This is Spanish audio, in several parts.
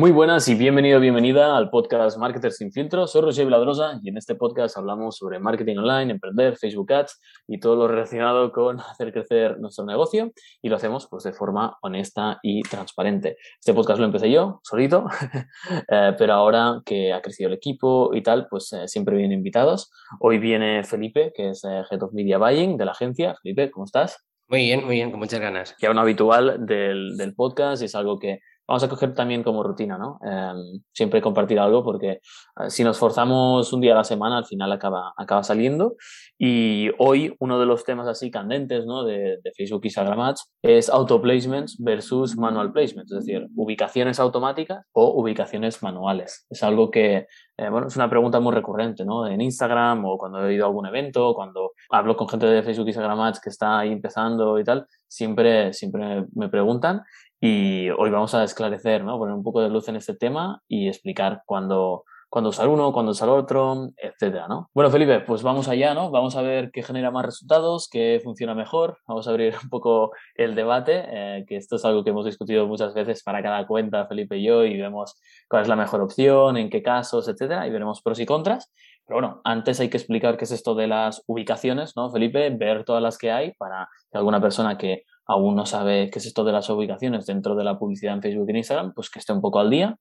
Muy buenas y bienvenido, bienvenida al podcast Marketers sin filtro. Soy Roger Viladrosa y en este podcast hablamos sobre marketing online, emprender, Facebook Ads y todo lo relacionado con hacer crecer nuestro negocio y lo hacemos pues de forma honesta y transparente. Este podcast lo empecé yo, solito, eh, pero ahora que ha crecido el equipo y tal, pues eh, siempre vienen invitados. Hoy viene Felipe, que es eh, Head of Media Buying de la agencia. Felipe, ¿cómo estás? Muy bien, muy bien, con muchas ganas. Ya un habitual del, del podcast y es algo que vamos a coger también como rutina, ¿no? Em, siempre compartir algo porque eh, si nos forzamos un día a la semana, al final acaba, acaba saliendo. Y hoy uno de los temas así candentes, ¿no? De, de Facebook y Instagram Ads es auto placements versus manual placements, es decir, ubicaciones automáticas o ubicaciones manuales. Es algo que, eh, bueno, es una pregunta muy recurrente, ¿no? En Instagram o cuando he ido a algún evento, cuando hablo con gente de Facebook y Instagram Ads que está ahí empezando y tal, siempre, siempre me preguntan y hoy vamos a esclarecer, ¿no? Poner un poco de luz en este tema y explicar cuándo, cuándo usar uno, cuándo usar otro, etcétera, ¿no? Bueno, Felipe, pues vamos allá, ¿no? Vamos a ver qué genera más resultados, qué funciona mejor. Vamos a abrir un poco el debate, eh, que esto es algo que hemos discutido muchas veces para cada cuenta, Felipe y yo, y vemos cuál es la mejor opción, en qué casos, etcétera, y veremos pros y contras. Pero bueno, antes hay que explicar qué es esto de las ubicaciones, ¿no, Felipe? Ver todas las que hay para que alguna persona que aún no sabe qué es esto de las ubicaciones dentro de la publicidad en Facebook y en Instagram, pues que esté un poco al día.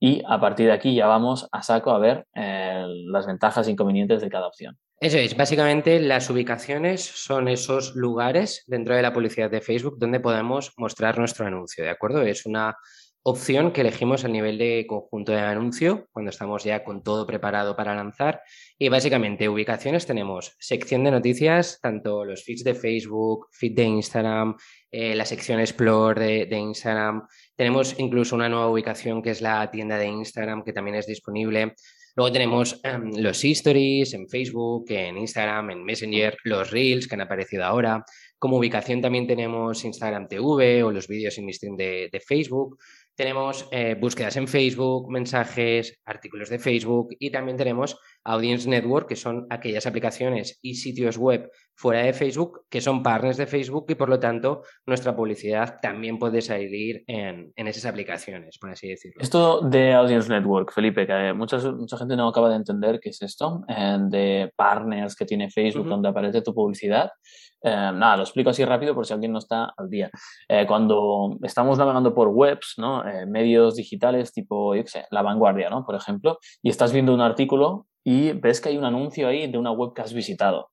Y a partir de aquí ya vamos a saco a ver eh, las ventajas e inconvenientes de cada opción. Eso es, básicamente las ubicaciones son esos lugares dentro de la publicidad de Facebook donde podemos mostrar nuestro anuncio, ¿de acuerdo? Es una opción que elegimos a nivel de conjunto de anuncio, cuando estamos ya con todo preparado para lanzar. Y básicamente, ubicaciones tenemos sección de noticias, tanto los feeds de Facebook, feed de Instagram, eh, la sección Explore de, Instagram. Tenemos incluso una nueva ubicación que es la tienda de Instagram, que también es disponible. Luego tenemos em, los stories en Facebook, en Instagram, en Messenger, los reels que han aparecido ahora. Como ubicación también tenemos Instagram TV o los vídeos en stream de, de Facebook. Tenemos eh, búsquedas en Facebook, mensajes, artículos de Facebook y también tenemos Audience Network, que son aquellas aplicaciones y sitios web fuera de Facebook que son partners de Facebook y por lo tanto nuestra publicidad también puede salir en, esas aplicaciones, por así decirlo. Esto de Audience Network, Felipe, que mucha, mucha gente no acaba de entender qué es esto, eh, de partners que tiene Facebook donde aparece tu publicidad. Eh, nada, lo explico así rápido por si alguien no está al día. Cuando estamos navegando por webs, ¿no? Medios digitales tipo, yo sé, La Vanguardia, ¿no? por ejemplo, y estás viendo un artículo y ves que hay un anuncio ahí de una web que has visitado.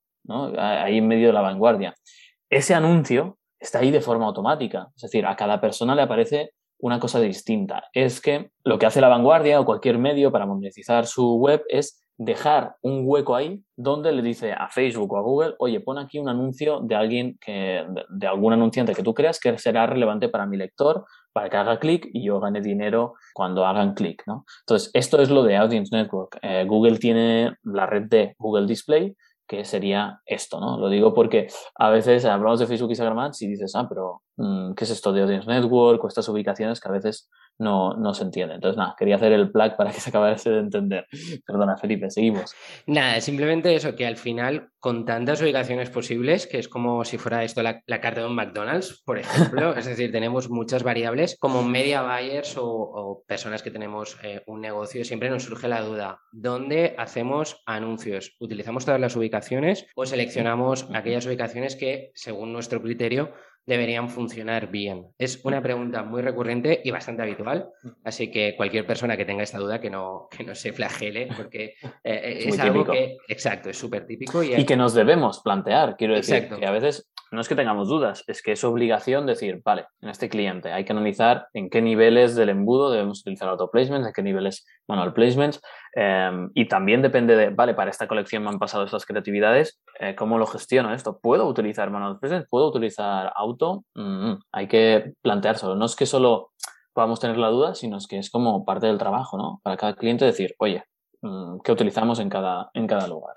Ahí en medio de la vanguardia. Ese anuncio está ahí de forma automática, es decir, a cada persona le aparece una cosa distinta. Es que lo que hace la vanguardia o cualquier medio para monetizar su web es dejar un hueco ahí donde le dice a Facebook o a Google, oye, pon aquí un anuncio de alguien que, de, algún anunciante que tú creas que será relevante para mi lector, para que haga clic y yo gane dinero cuando hagan clic, ¿no? Entonces, esto es lo de Audience Network. Eh, Google tiene la red de Google Display, que sería esto, ¿no? Lo digo porque a veces hablamos de Facebook y Instagram Ads y dices, ah, pero mm, ¿qué es esto de Audience Network o estas ubicaciones que a veces no, no se entiende. Entonces, nada, quería hacer el plug para que se acabase de entender. Perdona, Felipe, seguimos. Nada, simplemente eso, que al final, con tantas ubicaciones posibles, que es como si fuera esto la, carta de un McDonald's, por ejemplo, es decir, tenemos muchas variables, como media buyers o, personas que tenemos eh, un negocio, siempre nos surge la duda, ¿dónde hacemos anuncios? ¿Utilizamos todas las ubicaciones o seleccionamos aquellas ubicaciones que, según nuestro criterio, deberían funcionar bien? Es una pregunta muy recurrente y bastante habitual, así que cualquier persona que tenga esta duda que no, que no se flagele, porque eh, es, algo que, exacto, es súper típico. Y, que nos debemos plantear, quiero decir, que a veces no es que tengamos dudas, es que es obligación decir, vale, en este cliente hay que analizar en qué niveles del embudo debemos utilizar auto placements, en qué niveles manual placements, em, y también depende de, vale, para esta colección me han pasado estas creatividades, eh, ¿cómo lo gestiono esto? ¿Puedo utilizar manual placements? ¿Puedo utilizar auto? Mm, hay que planteárselo. No es que solo podamos tener la duda, sino es que es como parte del trabajo, ¿no? Para cada cliente decir, oye, que utilizamos en cada, en cada lugar.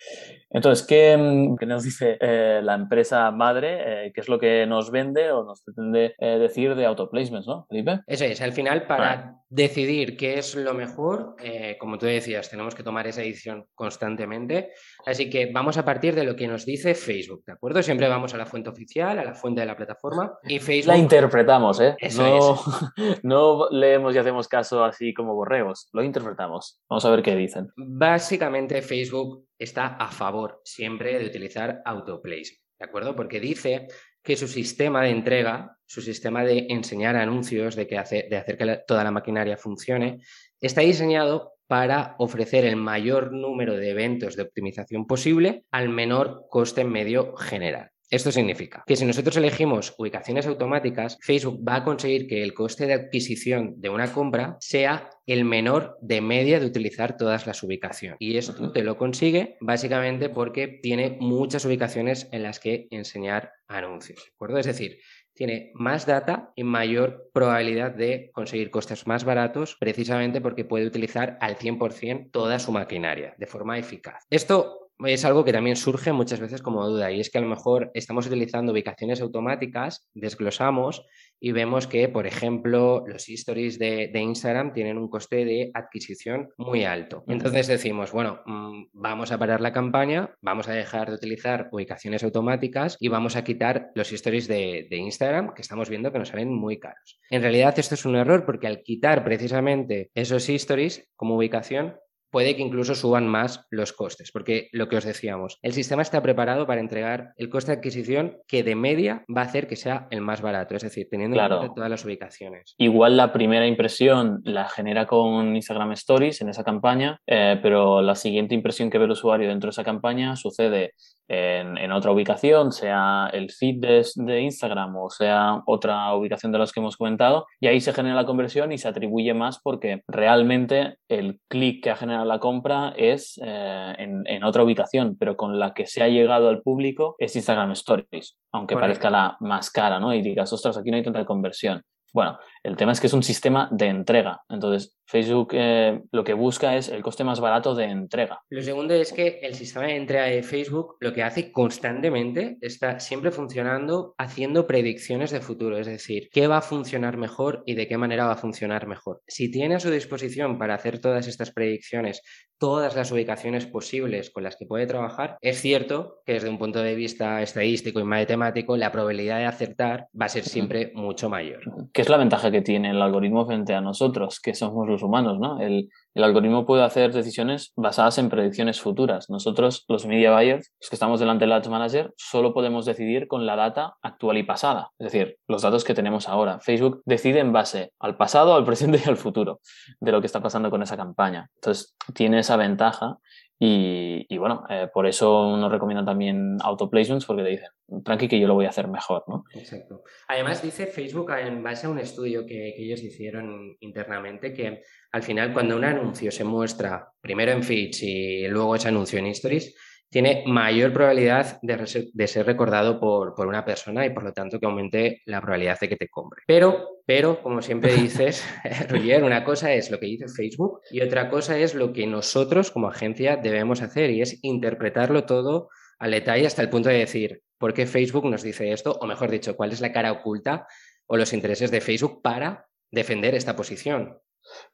Entonces, ¿qué, mm, nos dice eh, la empresa madre? Eh, ¿Qué es lo que nos vende o nos pretende eh, decir de autoplacements, no, Felipe? Eso es, al final, para decidir qué es lo mejor, eh, como tú decías, tenemos que tomar esa decisión constantemente. Así que vamos a partir de lo que nos dice Facebook, ¿de acuerdo? Siempre vamos a la fuente oficial, a la fuente de la plataforma y Facebook... La interpretamos, ¿eh? no, no leemos y hacemos caso así como borregos, lo interpretamos. Vamos a ver qué dicen. Básicamente Facebook está a favor siempre de utilizar autoplace, ¿de acuerdo? Porque dice que su sistema de entrega, su sistema de enseñar anuncios, de, que de hacer que toda la maquinaria funcione, está diseñado para ofrecer el mayor número de eventos de optimización posible al menor coste medio general. Esto significa que si nosotros elegimos ubicaciones automáticas, Facebook va a conseguir que el coste de adquisición de una compra sea el menor de media de utilizar todas las ubicaciones. Y esto te lo consigue básicamente porque tiene muchas ubicaciones en las que enseñar anuncios. ¿De acuerdo? Es decir, tiene más data y mayor probabilidad de conseguir costes más baratos precisamente porque puede utilizar al 100% toda su maquinaria de forma eficaz. Esto es algo que también surge muchas veces como duda y es que a lo mejor estamos utilizando ubicaciones automáticas, desglosamos y vemos que, por ejemplo, los stories de, Instagram tienen un coste de adquisición muy alto. Entonces decimos, bueno, mm, vamos a parar la campaña, vamos a dejar de utilizar ubicaciones automáticas y vamos a quitar los stories de, de Instagram que estamos viendo que nos salen muy caros. En realidad esto es un error porque al quitar precisamente esos stories como ubicación, puede que incluso suban más los costes, porque lo que os decíamos, el sistema está preparado para entregar el coste de adquisición que de media va a hacer que sea el más barato, es decir, teniendo en cuenta todas las ubicaciones. Igual la primera impresión la genera con Instagram Stories en esa campaña, eh, pero la siguiente impresión que ve el usuario dentro de esa campaña sucede en, otra ubicación, sea el feed de, Instagram o sea otra ubicación de las que hemos comentado, y ahí se genera la conversión y se atribuye más porque realmente el clic que ha generado la compra es eh, en, otra ubicación, pero con la que se ha llegado al público es Instagram Stories, aunque parezca la más cara, ¿no? Y digas, ostras, aquí no hay tanta conversión. Bueno, el tema es que es un sistema de entrega. Entonces, Facebook eh, lo que busca es el coste más barato de entrega. Lo segundo es que el sistema de entrega de Facebook lo que hace constantemente está siempre funcionando haciendo predicciones de futuro, es decir, qué va a funcionar mejor y de qué manera va a funcionar mejor. Si tiene a su disposición para hacer todas estas predicciones todas las ubicaciones posibles con las que puede trabajar, es cierto que desde un punto de vista estadístico y matemático la probabilidad de acertar va a ser siempre mucho mayor. ¿Qué es la ventaja que tiene el algoritmo frente a nosotros, que somos los humanos? ¿no? El, el algoritmo puede hacer decisiones basadas en predicciones futuras. Nosotros, los media buyers, los que estamos delante del Ads Manager, solo podemos decidir con la data actual y pasada, es decir, los datos que tenemos ahora. Facebook decide en base al pasado, al presente y al futuro de lo que está pasando con esa campaña. Entonces, tiene esa ventaja y, bueno, eh, por eso nos recomiendan también autoplacements porque te dicen, tranqui que yo lo voy a hacer mejor, ¿no? Exacto. Además dice Facebook en base a un estudio que, que, ellos hicieron internamente que al final cuando un anuncio se muestra primero en feeds y luego ese anuncio en stories, tiene mayor probabilidad de, ser recordado por, por, una persona y por lo tanto que aumente la probabilidad de que te compre. Pero, pero como siempre dices, Roger, una cosa es lo que dice Facebook y otra cosa es lo que nosotros como agencia debemos hacer y es interpretarlo todo al detalle hasta el punto de decir por qué Facebook nos dice esto o mejor dicho, cuál es la cara oculta o los intereses de Facebook para defender esta posición.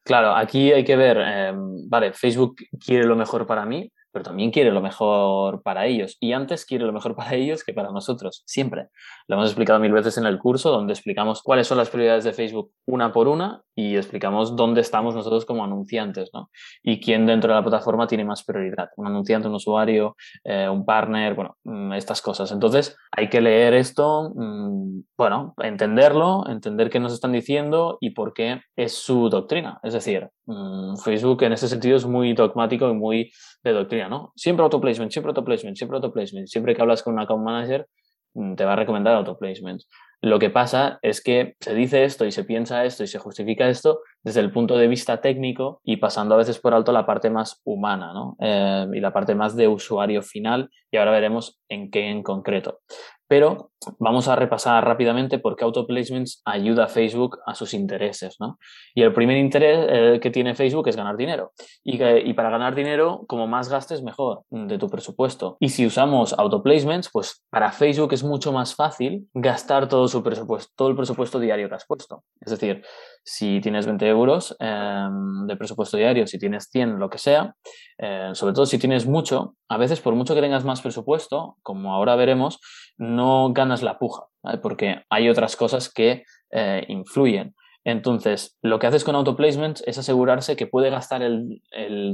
Claro, aquí hay que ver, eh, vale, Facebook quiere lo mejor para mí, pero también quiere lo mejor para ellos. Y antes quiere lo mejor para ellos que para nosotros, siempre. Lo hemos explicado mil veces en el curso, donde explicamos cuáles son las prioridades de Facebook una por una y explicamos dónde estamos nosotros como anunciantes, ¿no? Y quién dentro de la plataforma tiene más prioridad. Un anunciante, un usuario, eh, un partner, bueno, mm, estas cosas. Entonces, hay que leer esto, mm, bueno, entenderlo, entender qué nos están diciendo y por qué es su doctrina. Es decir, mm, Facebook en ese sentido es muy dogmático y muy de doctrina, ¿no? Siempre autoplacement, siempre autoplacement, siempre autoplacement. Siempre que hablas con un account manager, mm, te va a recomendar autoplacement. Lo que pasa es que se dice esto y se piensa esto y se justifica esto desde el punto de vista técnico y pasando a veces por alto la parte más humana ¿no? Eh, y la parte más de usuario final y ahora veremos en qué en concreto. Pero vamos a repasar rápidamente por qué Autoplacements ayuda a Facebook a sus intereses. ¿no? Y el primer interés eh, que tiene Facebook es ganar dinero. Y, y, para ganar dinero, como más gastes, mejor de tu presupuesto. Y si usamos Autoplacements, pues para Facebook es mucho más fácil gastar todo su presupuesto, todo el presupuesto diario que has puesto. Es decir, si tienes 20 euros em, de presupuesto diario, si tienes 100, lo que sea, eh, sobre todo si tienes mucho, a veces por mucho que tengas más presupuesto, como ahora veremos, no ganas la puja, porque hay otras cosas que eh, influyen. Entonces, lo que haces con autoplacements es asegurarse que puede gastar el,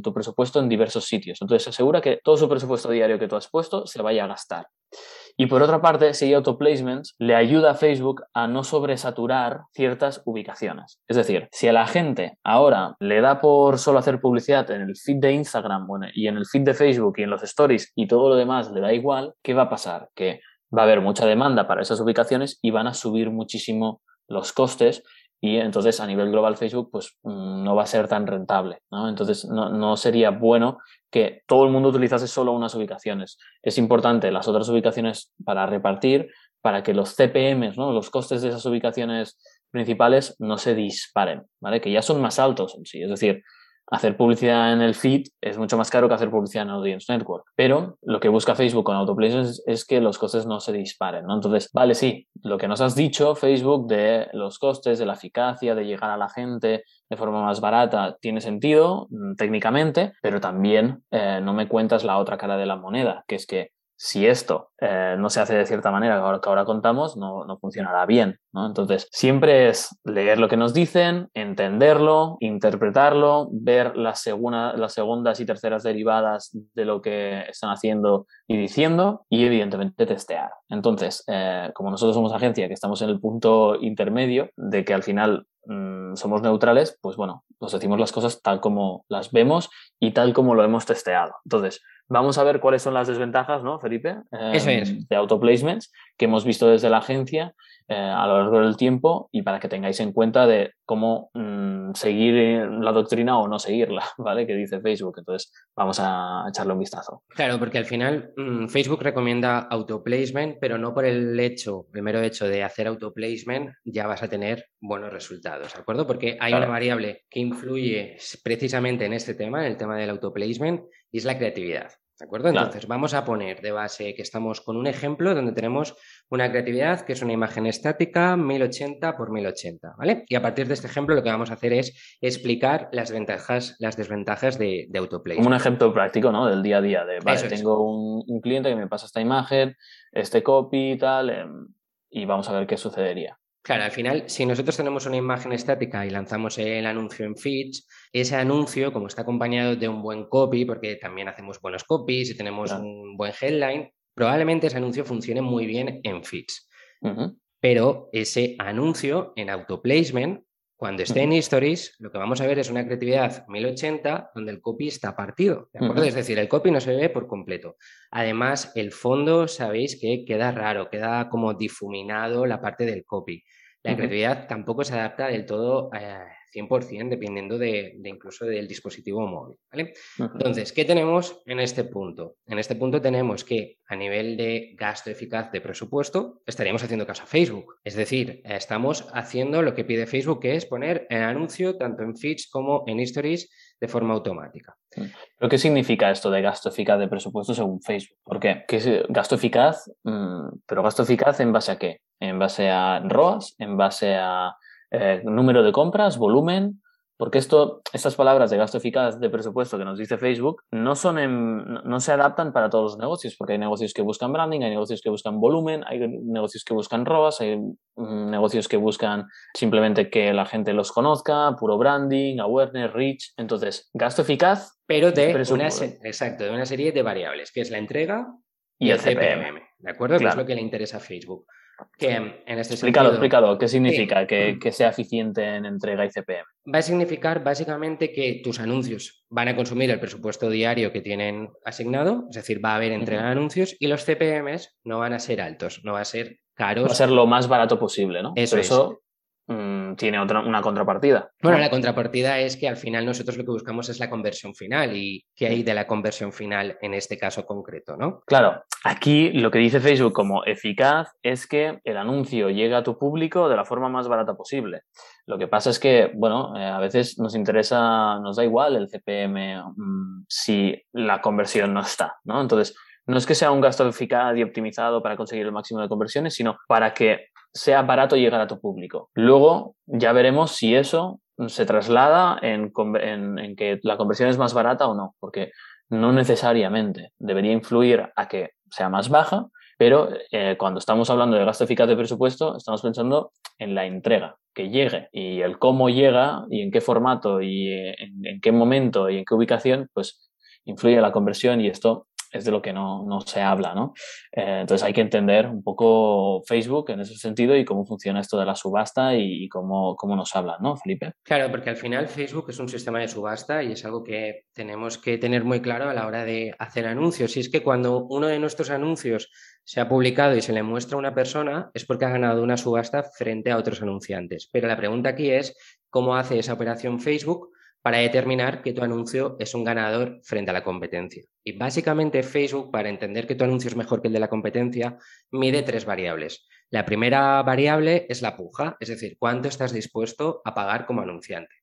tu presupuesto en diversos sitios. Entonces, asegura que todo su presupuesto diario que tú has puesto se vaya a gastar. Y por otra parte, si autoplacements, le ayuda a Facebook a no sobresaturar ciertas ubicaciones. Es decir, si a la gente ahora le da por solo hacer publicidad en el feed de Instagram y en el feed de Facebook y en los stories y todo lo demás le da igual, ¿qué va a pasar? Que va a haber mucha demanda para esas ubicaciones y van a subir muchísimo los costes y entonces a nivel global Facebook pues mm, no va a ser tan rentable. ¿no? Entonces no, no, sería bueno que todo el mundo utilizase solo unas ubicaciones. Es importante las otras ubicaciones para repartir, para que los CPMs, ¿no? los costes de esas ubicaciones principales no se disparen, ¿vale? que ya son más altos en sí. Es decir, hacer publicidad en el feed es mucho más caro que hacer publicidad en Audience Network. Pero lo que busca Facebook con Autoplacements es, es, que los costes no se disparen, ¿no? Entonces, vale, sí, lo que nos has dicho, Facebook, de los costes, de la eficacia, de llegar a la gente de forma más barata, tiene sentido mm, técnicamente, pero también eh, no me cuentas la otra cara de la moneda, que es que si esto eh, no se hace de cierta manera que ahora, que ahora contamos, no, no, funcionará bien. Entonces, siempre es leer lo que nos dicen, entenderlo, interpretarlo, ver las, segunda, las segundas y terceras derivadas de lo que están haciendo y diciendo y evidentemente testear. Entonces, eh, como nosotros somos agencia que estamos en el punto intermedio de que al final mmm, somos neutrales, pues bueno, nos decimos las cosas tal como las vemos y tal como lo hemos testeado. Entonces, Vamos a ver cuáles son las desventajas, ¿no, Felipe? Eh, de autoplacements que hemos visto desde la agencia eh, a lo largo del tiempo y para que tengáis en cuenta de cómo mm, seguir la doctrina o no seguirla, ¿vale? Que dice Facebook. Entonces, vamos a echarle un vistazo. Claro, porque al final mmm, Facebook recomienda autoplacement, pero no por el hecho, primero hecho de hacer autoplacement, ya vas a tener buenos resultados, ¿de acuerdo? Porque hay claro. una variable que influye precisamente en este tema, en el tema del autoplacement, y es la creatividad. ¿De acuerdo? Entonces, claro. vamos a poner de base que estamos con un ejemplo donde tenemos una creatividad que es una imagen estática 1080 por 1080, ¿vale? Y a partir de este ejemplo lo que vamos a hacer es explicar las ventajas, las desventajas de, de autoplay. Como un ejemplo práctico, ¿no? Del día a día, de, vale, Eso tengo un, un, cliente que me pasa esta imagen, este copy y tal, eh, y vamos a ver qué sucedería. Claro, al final, si nosotros tenemos una imagen estática y lanzamos el anuncio en feeds, ese anuncio, como está acompañado de un buen copy, porque también hacemos buenos copies y tenemos claro. un buen headline, probablemente ese anuncio funcione muy bien en feeds. Uh -huh. Pero ese anuncio en autoplacement, cuando esté en stories, lo que vamos a ver es una creatividad 1080 donde el copy está partido. ¿de acuerdo? Uh -huh. Es decir, el copy no se ve por completo. Además, el fondo, sabéis que queda raro, queda como difuminado la parte del copy. La creatividad tampoco se adapta del todo eh, 100% dependiendo de, de, incluso del dispositivo móvil. ¿vale? Uh -huh. Entonces, ¿qué tenemos en este punto? En este punto tenemos que a nivel de gasto eficaz de presupuesto estaríamos haciendo caso a Facebook. Es decir, estamos haciendo lo que pide Facebook, que es poner el anuncio tanto en feeds como en stories de forma automática. ¿Pero qué significa esto de gasto eficaz de presupuesto según Facebook? ¿Por qué? ¿Qué es gasto eficaz? Mm, ¿Pero gasto eficaz en base a qué? ¿En base a ROAS? ¿En base a eh, número de compras? ¿Volumen? Porque esto, estas palabras de gasto eficaz de presupuesto que nos dice Facebook no, son en, no se adaptan para todos los negocios, porque hay negocios que buscan branding, hay negocios que buscan volumen, hay negocios que buscan ROAS, hay mm, negocios que buscan simplemente que la gente los conozca, puro branding, awareness, reach. Entonces, gasto eficaz. Pero de una, exacto, de una serie de variables, que es la entrega y, y el CPM. CPM. ¿De acuerdo? Claro. Que es lo que le interesa a Facebook. Que en este explícalo, sentido, explícalo. ¿Qué significa sí. que, que, sea eficiente en entrega y CPM? Va a significar básicamente que tus anuncios van a consumir el presupuesto diario que tienen asignado, es decir, va a haber entrega uh -huh. de anuncios y los CPMs no van a ser altos, no va a ser caros. Va a ser lo más barato posible, ¿no? Eso Pero es. eso mmm, tiene otra, una contrapartida. Bueno, la contrapartida es que al final nosotros lo que buscamos es la conversión final y qué hay de la conversión final en este caso concreto, ¿no? Claro, aquí lo que dice Facebook como eficaz es que el anuncio llega a tu público de la forma más barata posible. Lo que pasa es que, bueno, eh, a veces nos interesa, nos da igual el CPM mmm, si la conversión no está, ¿no? Entonces, no es que sea un gasto eficaz y optimizado para conseguir el máximo de conversiones, sino para que sea barato llegar a tu público. Luego ya veremos si eso se traslada en, que la conversión es más barata o no, porque no necesariamente debería influir a que sea más baja, pero eh, cuando estamos hablando de gasto eficaz de presupuesto, estamos pensando en la entrega, que llegue y el cómo llega y en qué formato y en, en qué momento y en qué ubicación, pues influye la conversión y esto es de lo que no, no se habla, ¿no? Eh, entonces hay que entender un poco Facebook en ese sentido y cómo funciona esto de la subasta y, cómo, cómo, nos hablan, ¿no, Felipe? Claro, porque al final Facebook es un sistema de subasta y es algo que tenemos que tener muy claro a la hora de hacer anuncios. Y es que cuando uno de nuestros anuncios se ha publicado y se le muestra a una persona, es porque ha ganado una subasta frente a otros anunciantes. Pero la pregunta aquí es, ¿cómo hace esa operación Facebook? Para determinar que tu anuncio es un ganador frente a la competencia. Y básicamente Facebook, para entender que tu anuncio es mejor que el de la competencia, mide tres variables. La primera variable es la puja, es decir, cuánto estás dispuesto a pagar como anunciante.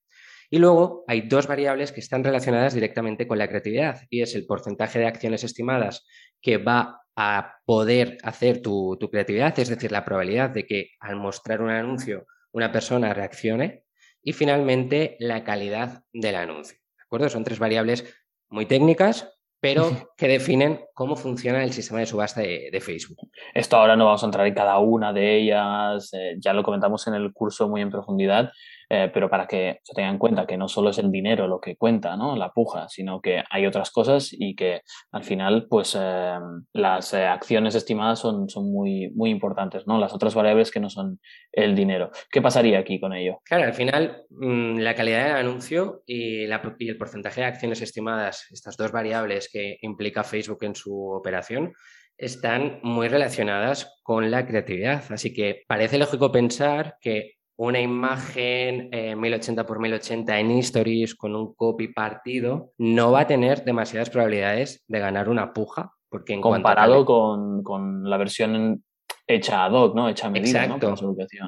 Y luego hay dos variables que están relacionadas directamente con la creatividad y es el porcentaje de acciones estimadas que va a poder hacer tu, creatividad, es decir, la probabilidad de que al mostrar un anuncio una persona reaccione y finalmente la calidad del anuncio. ¿De acuerdo? Son tres variables muy técnicas, pero que definen cómo funciona el sistema de subasta de, Facebook. Esto ahora no vamos a entrar en cada una de ellas, eh, ya lo comentamos en el curso muy en profundidad, eh, pero para que se tengan en cuenta que no solo es el dinero lo que cuenta, ¿no? La puja, sino que hay otras cosas y que al final, pues eh, las eh, acciones estimadas son, son muy, muy importantes, ¿no? Las otras variables que no son el dinero. ¿Qué pasaría aquí con ello? Claro, al final, mm, la calidad del anuncio y el porcentaje de acciones estimadas, estas dos variables que implica Facebook en su operación, están muy relacionadas con la creatividad. Así que parece lógico pensar que una imagen 1080 x 1080 en Stories con un copy partido no va a tener demasiadas probabilidades de ganar una puja. Porque en Comparado con, con, la versión hecha ad hoc, ¿no? Hecha a medida, Exacto.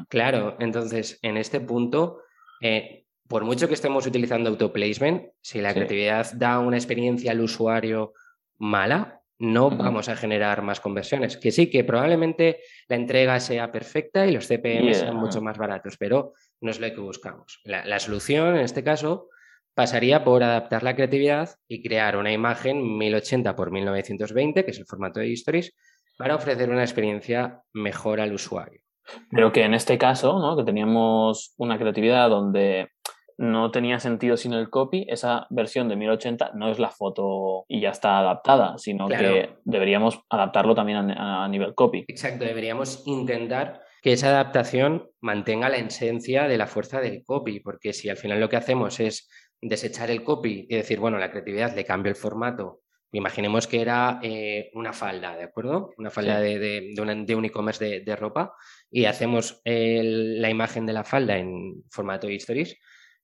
Claro, entonces en este punto, eh, por mucho que estemos utilizando autoplacement, si la creatividad da una experiencia al usuario mala, no vamos a generar más conversiones. Que sí, que probablemente la entrega sea perfecta y los CPM sean mucho más baratos, pero no es lo que buscamos. La, solución, en este caso, pasaría por adaptar la creatividad y crear una imagen 1080 x 1920, que es el formato de Histories, para ofrecer una experiencia mejor al usuario. Pero que en este caso, ¿no? que teníamos una creatividad donde no tenía sentido sin el copy, esa versión de 1080 no es la foto y ya está adaptada, sino que deberíamos adaptarlo también a, nivel copy. Exacto, deberíamos intentar que esa adaptación mantenga la esencia de la fuerza del copy, porque si al final lo que hacemos es desechar el copy y decir, bueno, la creatividad le cambio el formato, imaginemos que era eh, una falda, ¿de acuerdo? Una falda de, un e-commerce de, ropa y hacemos la imagen de la falda en formato stories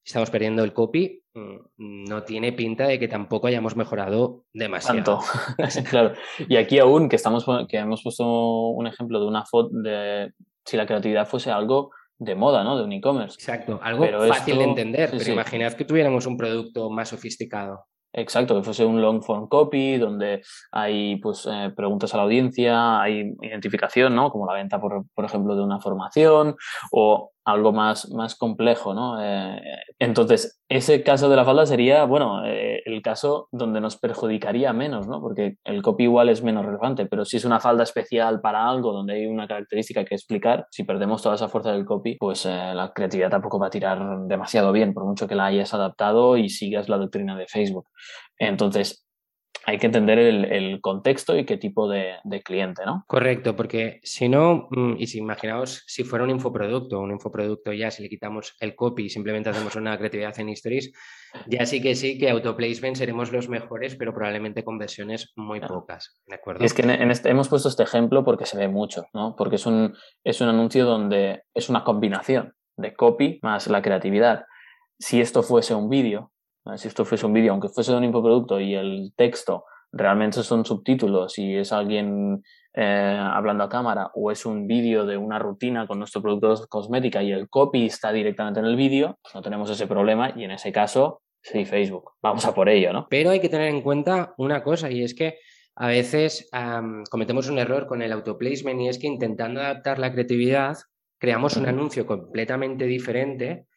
estamos perdiendo el copy, mm, no tiene pinta de que tampoco hayamos mejorado demasiado. claro. Y aquí aún que estamos que hemos puesto un ejemplo de una foto de si la creatividad fuese algo de moda, ¿no? De un e-commerce. Exacto, algo fácil de entender, pero imaginad que tuviéramos un producto más sofisticado. Exacto, que fuese un long form copy donde hay pues, eh, preguntas a la audiencia, hay identificación, ¿no? Como la venta, por, por ejemplo, de una formación o algo más, más complejo, ¿no? Eh, entonces, ese caso de la falda sería, bueno, eh, el caso donde nos perjudicaría menos, ¿no? Porque el copy igual es menos relevante, pero si es una falda especial para algo donde hay una característica que explicar, si perdemos toda esa fuerza del copy, pues eh, la creatividad tampoco va a tirar demasiado bien, por mucho que la hayas adaptado y sigas la doctrina de Facebook. Entonces, hay que entender el, contexto y qué tipo de, cliente, ¿no? Correcto, porque si no, mm, y si imaginaos si fuera un infoproducto, un infoproducto ya, si le quitamos el copy y simplemente hacemos una creatividad en histories, ya sí que sí que autoplacement seremos los mejores, pero probablemente con versiones muy pocas, ¿de acuerdo? es que en este, hemos puesto este ejemplo porque se ve mucho, ¿no? Porque es un, es un anuncio donde es una combinación de copy más la creatividad. Si esto fuese un vídeo, si esto fuese un vídeo, aunque fuese de un infoproducto y el texto realmente son subtítulos y es alguien eh, hablando a cámara o es un vídeo de una rutina con nuestro producto de cosmética y el copy está directamente en el vídeo, pues no tenemos ese problema y en ese caso, sí, Facebook, vamos a por ello, ¿no? Pero hay que tener en cuenta una cosa y es que a veces cometemos un error con el autoplacement y es que intentando adaptar la creatividad creamos un anuncio completamente diferente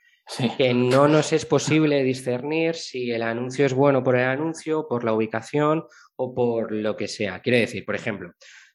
que no nos es posible discernir si el anuncio es bueno por el anuncio, por la ubicación o por lo que sea. Quiero decir, por ejemplo,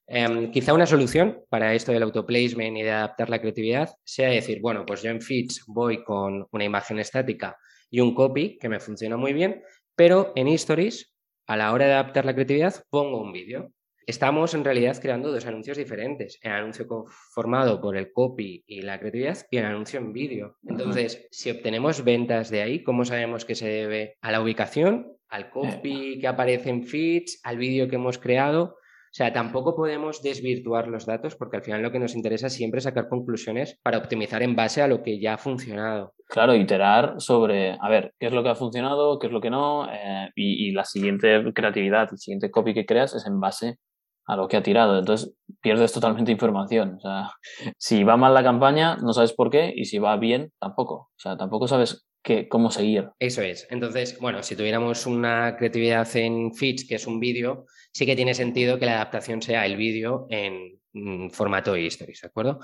em, quizá una solución para esto del autoplacement y de adaptar la creatividad sea decir, bueno, pues yo en Feeds voy con una imagen estática y un copy que me funciona muy bien, pero en Stories, a la hora de adaptar la creatividad, pongo un vídeo estamos en realidad creando dos anuncios diferentes. El anuncio formado por el copy y la creatividad y el anuncio en vídeo. Entonces, si obtenemos ventas de ahí, ¿cómo sabemos que se debe a la ubicación, al copy que aparece en feeds, al vídeo que hemos creado? O sea, tampoco podemos desvirtuar los datos porque al final lo que nos interesa siempre es sacar conclusiones para optimizar en base a lo que ya ha funcionado. Claro, iterar sobre, a ver, qué es lo que ha funcionado, qué es lo que no, eh, y, y, la siguiente creatividad, el siguiente copy que creas es en base a lo que ha tirado. Entonces pierdes totalmente información. O sea, si va mal la campaña, no sabes por qué, y si va bien, tampoco. O sea, tampoco sabes qué, cómo seguir. Eso es. Entonces, bueno, si tuviéramos una creatividad en Feeds, que es un vídeo, sí que tiene sentido que la adaptación sea el vídeo en mm, formato stories, ¿de acuerdo?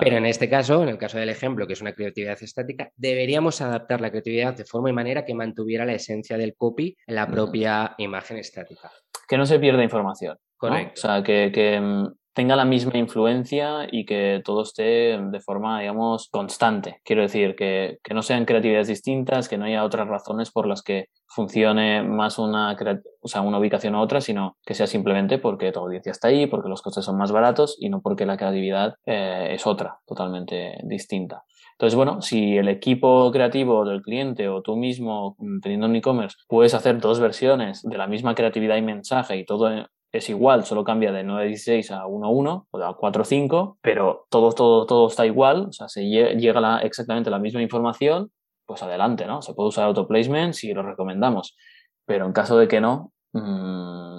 Pero en este caso, en el caso del ejemplo, que es una creatividad estática, deberíamos adaptar la creatividad de forma y manera que mantuviera la esencia del copy en la propia imagen estática. Que no se pierda información. Correcto. O sea, que, mm, tenga la misma influencia y que todo esté de forma, digamos, constante. Quiero decir, que, no sean creatividades distintas, que no haya otras razones por las que funcione más una, o sea, una ubicación u otra, sino que sea simplemente porque tu audiencia está ahí, porque los costes son más baratos y no porque la creatividad eh, es otra, totalmente distinta. Entonces, bueno, si el equipo creativo del cliente o tú mismo, mm, teniendo un e-commerce, puedes hacer dos versiones de la misma creatividad y mensaje y todo es igual, solo cambia de 9.16 a 1.1 o de 4.5, pero todo, todo, todo está igual, o sea, se llega exactamente la misma información, pues adelante, ¿no? Se puede usar autoplacement si lo recomendamos, pero en caso de que no, mm,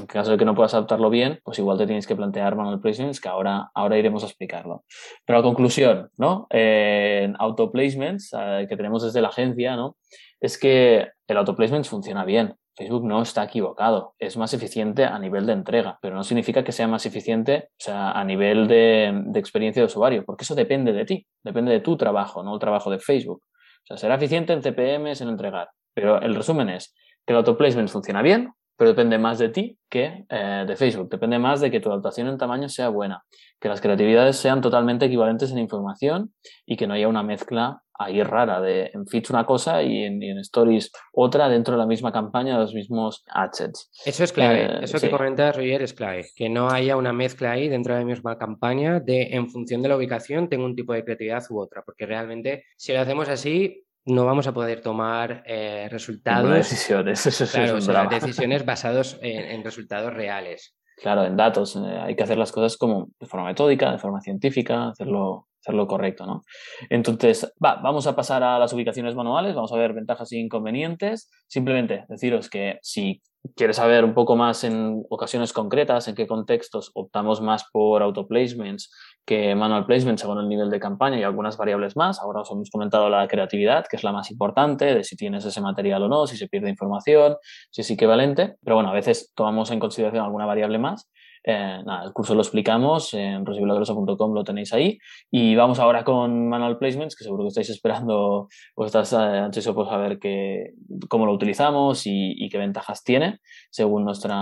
en caso de que no puedas adaptarlo bien, pues igual te tienes que plantear manual placements, que ahora, ahora iremos a explicarlo. Pero a conclusión, ¿no? en autoplacements eh, que tenemos desde la agencia, ¿no? Es que el autoplacement funciona bien. Facebook no está equivocado, es más eficiente a nivel de entrega, pero no significa que sea más eficiente a nivel de, experiencia de usuario, porque eso depende de ti, depende de tu trabajo, no el trabajo de Facebook. O sea, será eficiente en CPMs, en entregar, pero el resumen es que el autoplacement funciona bien, pero depende más de ti que eh, de Facebook. Depende más de que tu adaptación en tamaño sea buena, que las creatividades sean totalmente equivalentes en información y que no haya una mezcla ahí rara de en feeds una cosa y en, stories otra dentro de la misma campaña de los mismos assets. Eso es clave. Eh, Eso que comentas, Roger, es clave. Que no haya una mezcla ahí dentro de la misma campaña de en función de la ubicación tengo un tipo de creatividad u otra. Porque realmente si lo hacemos así no vamos a poder tomar eh, resultados. Decisiones, eso claro, decisiones basadas en, resultados reales. Claro, en datos. Eh, hay que hacer las cosas como de forma metódica, de forma científica, hacerlo, hacerlo correcto, ¿no? Entonces, va, vamos a pasar a las ubicaciones manuales, vamos a ver ventajas e inconvenientes. Simplemente deciros que si quieres saber un poco más en ocasiones concretas, en qué contextos optamos más por autoplacements que manual placements según el nivel de campaña y algunas variables más. Ahora os hemos comentado la creatividad, que es la más importante, de si tienes ese material o no, si se pierde información, si es equivalente. Pero bueno, a veces tomamos en consideración alguna variable más eh, nada, el curso lo explicamos en rosiblagrosa.com, lo tenéis ahí. Y vamos ahora con Manual Placements, que seguro que estáis esperando o estás ansioso por saber que, cómo lo utilizamos y, qué ventajas tiene según nuestra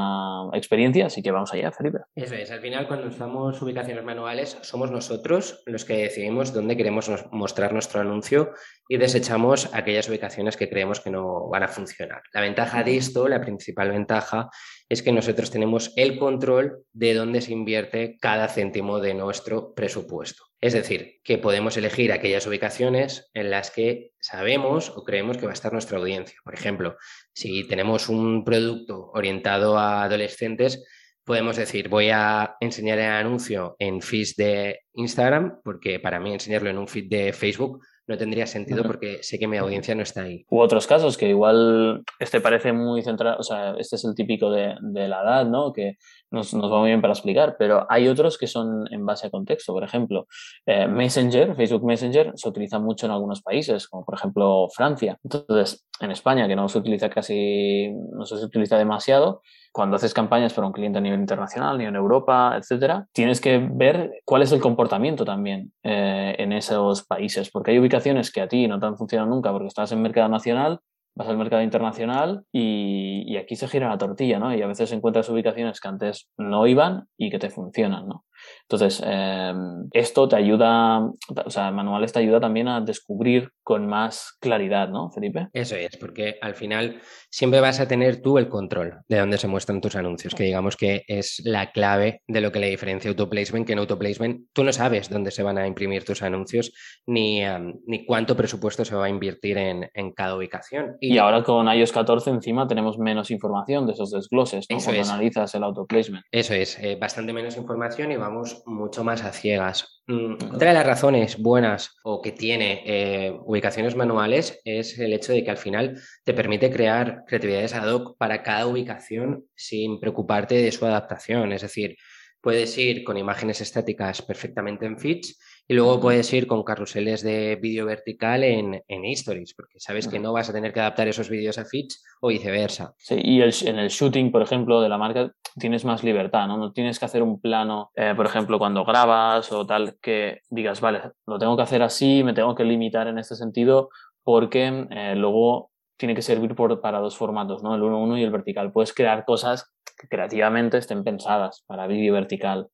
experiencia. Así que vamos allá, Felipe. Eso es, al final cuando usamos ubicaciones manuales somos nosotros los que decidimos dónde queremos mostrar nuestro anuncio y desechamos aquellas ubicaciones que creemos que no van a funcionar. La ventaja de esto, la principal ventaja, es que nosotros tenemos el control de dónde se invierte cada céntimo de nuestro presupuesto. Es decir, que podemos elegir aquellas ubicaciones en las que sabemos o creemos que va a estar nuestra audiencia. Por ejemplo, si tenemos un producto orientado a adolescentes, podemos decir, voy a enseñar el anuncio en feeds de Instagram, porque para mí enseñarlo en un feed de Facebook no tendría sentido porque sé que mi audiencia no está ahí. U otros casos que igual este parece muy centrado, o sea, este es el típico de, de la edad, ¿no? Que nos, nos, va muy bien para explicar, pero hay otros que son en base a contexto. Por ejemplo, eh, Messenger, Facebook Messenger, se utiliza mucho en algunos países, como por ejemplo Francia. Entonces, en España, que no se utiliza casi, no se utiliza demasiado, cuando haces campañas para un cliente a nivel internacional, ni en Europa, etcétera, tienes que ver cuál es el comportamiento también eh, en esos países, porque hay ubicaciones que a ti no te han funcionado nunca porque estás en mercado nacional vas al mercado internacional y, aquí se gira la tortilla, ¿no? Y a veces encuentras ubicaciones que antes no iban y que te funcionan, ¿no? Entonces, em, esto te ayuda, o sea, manuales te ayuda también a descubrir con más claridad, ¿no, Felipe? Eso es, porque al final siempre vas a tener tú el control de dónde se muestran tus anuncios, que digamos que es la clave de lo que le diferencia autoplacement, que en autoplacement tú no sabes dónde se van a imprimir tus anuncios ni, em, ni cuánto presupuesto se va a invertir en, en cada ubicación. Y, ahora con iOS 14 encima tenemos menos información de esos desgloses, ¿no? Cuando analizas el autoplacement. Eso es, eh, bastante menos información y vamos mucho más a ciegas. Mm, otra de las razones buenas o que tiene eh, ubicaciones manuales es el hecho de que al final te permite crear creatividades ad hoc para cada ubicación sin preocuparte de su adaptación. Es decir, puedes ir con imágenes estáticas perfectamente en feeds y luego puedes ir con carruseles de vídeo vertical en, en Stories, porque sabes que no vas a tener que adaptar esos vídeos a feeds o viceversa. Sí, y en el shooting, por ejemplo, de la marca tienes más libertad, ¿no? No tienes que hacer un plano, eh, por ejemplo, cuando grabas o tal, que digas, vale, lo tengo que hacer así, me tengo que limitar en este sentido, porque eh, luego tiene que servir por, para dos formatos, ¿no? El 1.1 y el vertical. Puedes crear cosas que creativamente estén pensadas para vídeo vertical.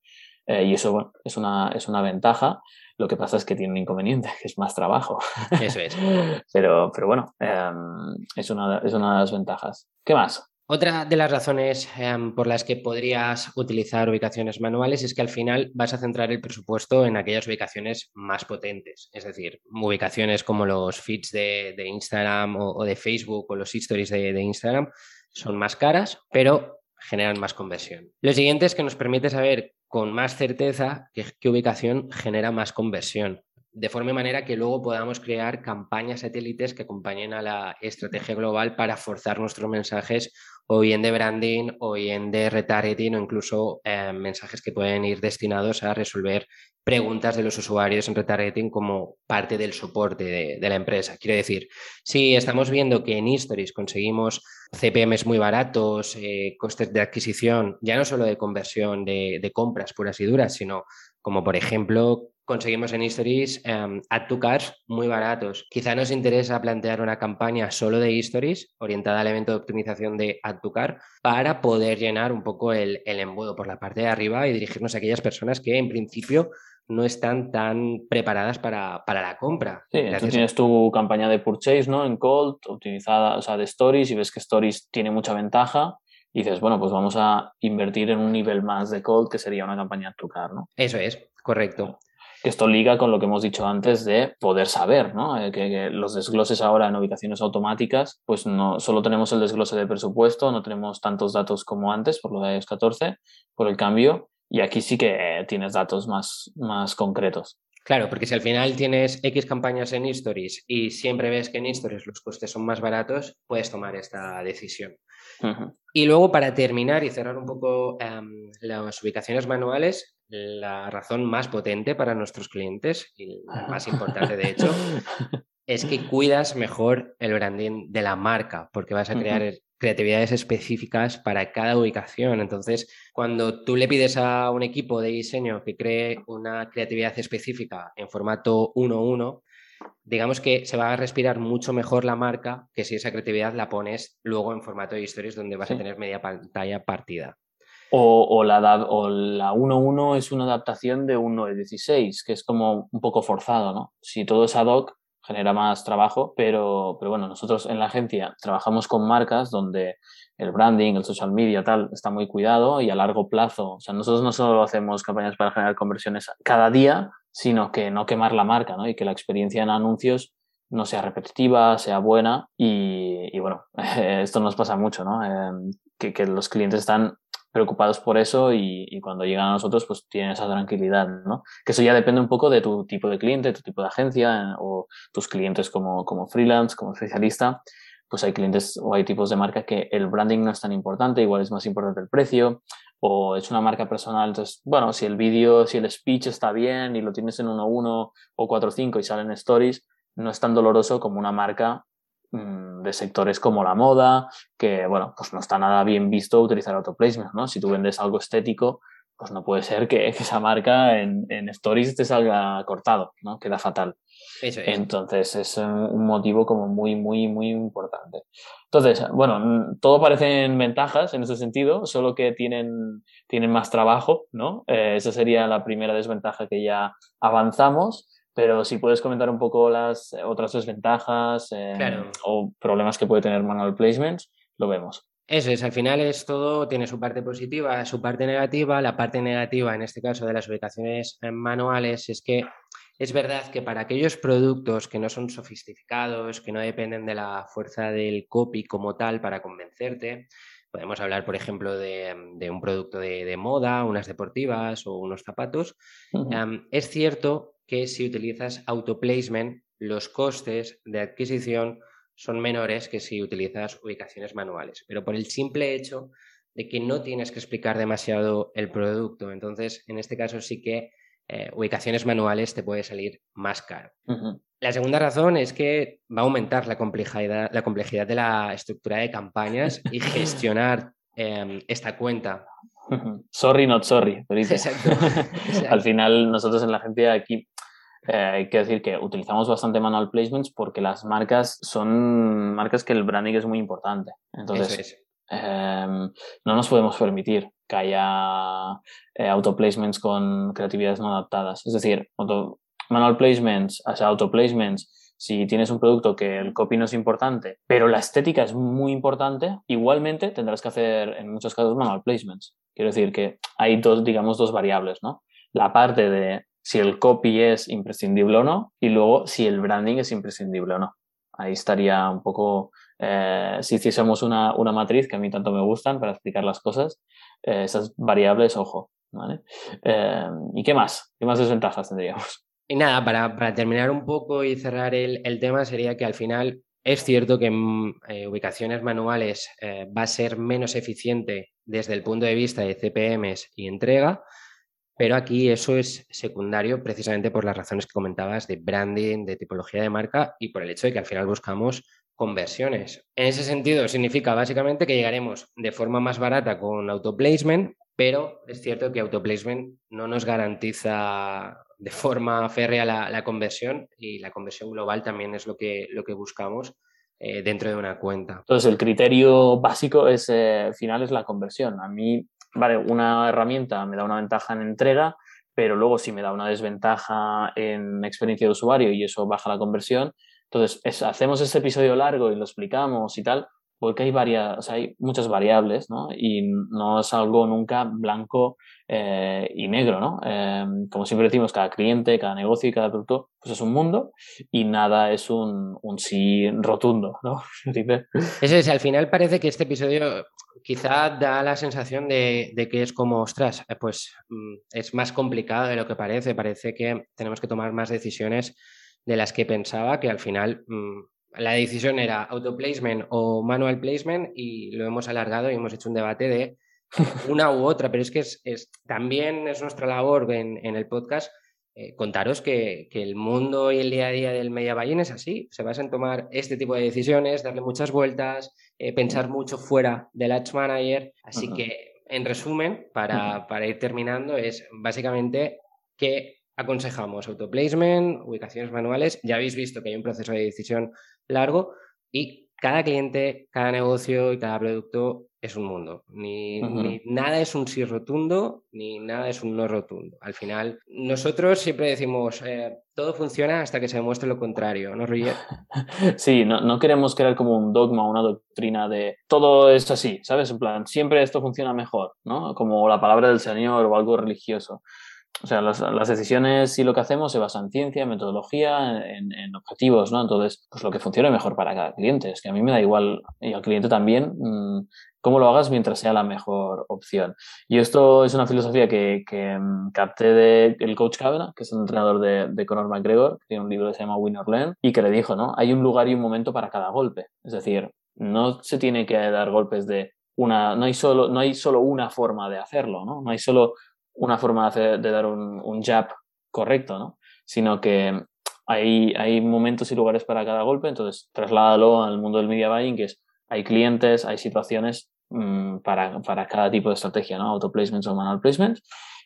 Eh, y eso bueno, es, una, es una ventaja. Lo que pasa es que tiene un inconveniente, que es más trabajo. Eso es. pero, pero bueno, em, es, una, es una de las ventajas. ¿Qué más? Otra de las razones em, por las que podrías utilizar ubicaciones manuales es que al final vas a centrar el presupuesto en aquellas ubicaciones más potentes, es decir, ubicaciones como los feeds de, Instagram o, de Facebook o los stories de, de Instagram son más caras, pero generan más conversión. Lo siguiente es que nos permite saber con más certeza qué, ubicación genera más conversión de forma y manera que luego podamos crear campañas satélites que acompañen a la estrategia global para forzar nuestros mensajes o bien de branding o bien de retargeting o incluso eh, mensajes que pueden ir destinados a resolver preguntas de los usuarios en retargeting como parte del soporte de, la empresa. Quiero decir, si estamos viendo que en Histories conseguimos CPMs muy baratos, eh, costes de adquisición, ya no solo de conversión de, compras puras y duras, sino como por ejemplo conseguimos en Histories um, to cars muy baratos. Quizá nos interesa plantear una campaña solo de Histories orientada al evento de optimización de add to car para poder llenar un poco el, embudo por la parte de arriba y dirigirnos a aquellas personas que en principio no están tan preparadas para, la compra. Sí, tú tienes tu campaña de purchase ¿no? en Cold, optimizada, o sea, de Stories, y ves que Stories tiene mucha ventaja, y dices, bueno, pues vamos a invertir en un nivel más de Cold, que sería una campaña to car, ¿no? Eso es, correcto. Esto liga con lo que hemos dicho antes de poder saber, ¿no? Eh, que, los desgloses ahora en ubicaciones automáticas, pues no solo tenemos el desglose de presupuesto, no tenemos tantos datos como antes por lo de iOS 14, por el cambio, y aquí sí que tienes datos más, más concretos. Claro, porque si al final tienes X campañas en Stories y siempre ves que en Stories los costes son más baratos, puedes tomar esta decisión. Y luego, para terminar y cerrar un poco em, las ubicaciones manuales, la razón más potente para nuestros clientes y la más importante, de hecho, es que cuidas mejor el branding de la marca, porque vas a crear creatividades específicas para cada ubicación. Entonces, cuando tú le pides a un equipo de diseño que cree una creatividad específica en formato 1-1, digamos que se va a respirar mucho mejor la marca que si esa creatividad la pones luego en formato de stories donde vas a tener media pantalla partida. O, la, o la 1.1 es una adaptación de 1.16, que es como un poco forzado, ¿no? Si todo es ad hoc, genera más trabajo, pero, pero bueno, nosotros en la agencia trabajamos con marcas donde el branding, el social media, tal, está muy cuidado y a largo plazo. O sea, nosotros no solo hacemos campañas para generar conversiones cada día, sino que no quemar la marca, ¿no? Y que la experiencia en anuncios no sea repetitiva, sea buena y, bueno, esto nos pasa mucho, ¿no? Em, que, que, los clientes están preocupados por eso y, cuando llegan a nosotros pues tienen esa tranquilidad, ¿no? Que eso ya depende un poco de tu tipo de cliente, tu tipo de agencia o tus clientes como, como freelance, como especialista, pues hay clientes o hay tipos de marca que el branding no es tan importante, igual es más importante el precio, o es una marca personal, entonces, bueno, si el vídeo, si el speech está bien y lo tienes en 1.1 o 4.5 y salen stories, no es tan doloroso como una marca de sectores como la moda, que, bueno, pues no está nada bien visto utilizar autoplacement, ¿no? Si tú vendes algo estético, pues no puede ser que, esa marca en, stories te salga cortado, ¿no? Queda fatal. Entonces es un motivo como muy, muy, muy importante. Entonces, bueno, todo parecen ventajas en ese sentido, solo que tienen, tienen más trabajo, ¿no? Eh, esa sería la primera desventaja que ya avanzamos. Pero si puedes comentar un poco las otras desventajas eh, o problemas que puede tener manual placements, lo vemos. Eso es, al final es todo, tiene su parte positiva, su parte negativa. La parte negativa, en este caso de las ubicaciones eh, manuales, es que es verdad que para aquellos productos que no son sofisticados, que no dependen de la fuerza del copy como tal para convencerte, podemos hablar, por ejemplo, de, un producto de, moda, unas deportivas o unos zapatos, es cierto que si utilizas autoplacement, los costes de adquisición son menores que si utilizas ubicaciones manuales, pero por el simple hecho de que no tienes que explicar demasiado el producto. Entonces, en este caso sí que eh, ubicaciones manuales te puede salir más caro. La segunda razón es que va a aumentar la complejidad, la complejidad de la estructura de campañas y gestionar em, esta cuenta. Sorry, not sorry. Exacto. Al final, nosotros en la agencia aquí eh, hay que decir que utilizamos bastante manual placements porque las marcas son marcas que el branding es muy importante. Entonces, em, no nos podemos permitir que haya eh, auto placements con creatividades no adaptadas. Es decir, manual placements, o sea, auto placements, si tienes un producto que el copy no es importante, pero la estética es muy importante, igualmente tendrás que hacer en muchos casos manual placements. Quiero decir que hay dos, digamos, dos variables, ¿no? La parte de si el copy es imprescindible o no, y luego si el branding es imprescindible o no. Ahí estaría un poco, eh, si hiciésemos una, una, matriz que a mí tanto me gustan para explicar las cosas, eh, esas variables, ojo. ¿vale? Eh, ¿Y qué más? ¿Qué más desventajas tendríamos? Y nada, para, para terminar un poco y cerrar el, el, tema, sería que al final es cierto que en ubicaciones manuales va a ser menos eficiente desde el punto de vista de CPMs y entrega, pero aquí eso es secundario precisamente por las razones que comentabas de branding, de tipología de marca y por el hecho de que al final buscamos conversiones. En ese sentido, significa básicamente que llegaremos de forma más barata con autoplacement, pero es cierto que autoplacement no nos garantiza de forma férrea la, conversión y la conversión global también es lo que, lo que buscamos eh, dentro de una cuenta. Entonces, el criterio básico es, eh, final es la conversión. A mí vale, una herramienta me da una ventaja en entrega, pero luego si me da una desventaja en experiencia de usuario y eso baja la conversión, entonces hacemos ese episodio largo y lo explicamos y tal, porque hay, varias, hay muchas variables, ¿no? Y no es algo nunca blanco eh, y negro, ¿no? Eh, como siempre decimos, cada cliente, cada negocio y cada producto, pues es un mundo y nada es un, un sí rotundo, ¿no? Eso es, al final parece que este episodio quizá da la sensación de, de que es como, ostras, eh, pues mm, es más complicado de lo que parece, parece que tenemos que tomar más decisiones de las que pensaba, que al final mm, la decisión era autoplacement o manual placement y lo hemos alargado y hemos hecho un debate de una u otra, pero es que es, también es nuestra labor en, el podcast eh, contaros que, el mundo y el día a día del media buying es así, se basa en tomar este tipo de decisiones, darle muchas vueltas, eh, pensar mucho fuera del Ads Manager, así que en resumen, para, para ir terminando, es básicamente que aconsejamos autoplacement, ubicaciones manuales. Ya habéis visto que hay un proceso de decisión largo y cada cliente, cada negocio y cada producto es un mundo. Ni, nada es un sí rotundo, ni nada es un no rotundo. Al final, nosotros siempre decimos, eh, todo funciona hasta que se demuestre lo contrario, ¿no, Roger? Sí, no, no, queremos crear como un dogma, una doctrina de todo es así, ¿sabes? En plan, siempre esto funciona mejor, ¿no? Como la palabra del Señor o algo religioso. O sea, las, las, decisiones y lo que hacemos se basan en ciencia, en metodología, en, en, objetivos, ¿no? Entonces, pues lo que funcione mejor para cada cliente. Es que a mí me da igual, y al cliente también, mmm, cómo lo hagas mientras sea la mejor opción. Y esto es una filosofía que, que mm, capté del el coach Kavanagh, que es un entrenador de, de Conor McGregor, que tiene un libro que se llama Win or Learn, y que le dijo, ¿no? Hay un lugar y un momento para cada golpe. Es decir, no se tiene que dar golpes de una, no hay solo, no hay solo una forma de hacerlo, ¿no? No hay solo una forma de, de dar un, jab correcto, ¿no? Sino que hay, momentos y lugares para cada golpe, entonces trasládalo al mundo del media buying, que es, hay clientes, hay situaciones mmm, para, cada tipo de estrategia, ¿no? Auto placements o manual placements.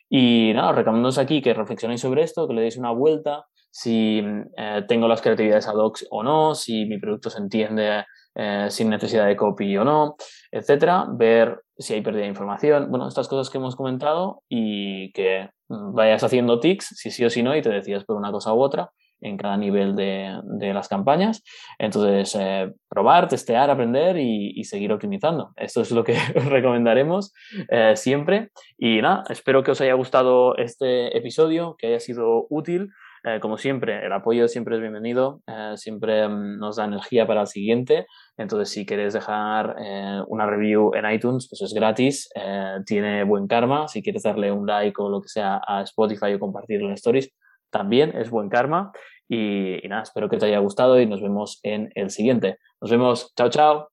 Y nada, recomendamos aquí que reflexionéis sobre esto, que le deis una vuelta, si eh, tengo las creatividades ad hoc o no, si mi producto se entiende eh, sin necesidad de copy o no, etcétera, ver si hay pérdida de información, bueno, estas cosas que hemos comentado y que vayas haciendo tics, si sí o si no, y te decidas por una cosa u otra en cada nivel de, de las campañas. Entonces, eh, probar, testear, aprender y, seguir optimizando. Esto es lo que os recomendaremos eh, siempre. Y nada, espero que os haya gustado este episodio, que haya sido útil. Eh, como siempre, el apoyo siempre es bienvenido, eh, siempre mm, nos da energía para el siguiente. Entonces, si quieres dejar eh, una review en iTunes, pues es gratis, tiene buen karma. Si quieres darle un like o lo que sea a Spotify o compartirlo en Stories, también es buen karma. Y, y nada, espero que te haya gustado y nos vemos en el siguiente. Nos vemos. Chao, chao.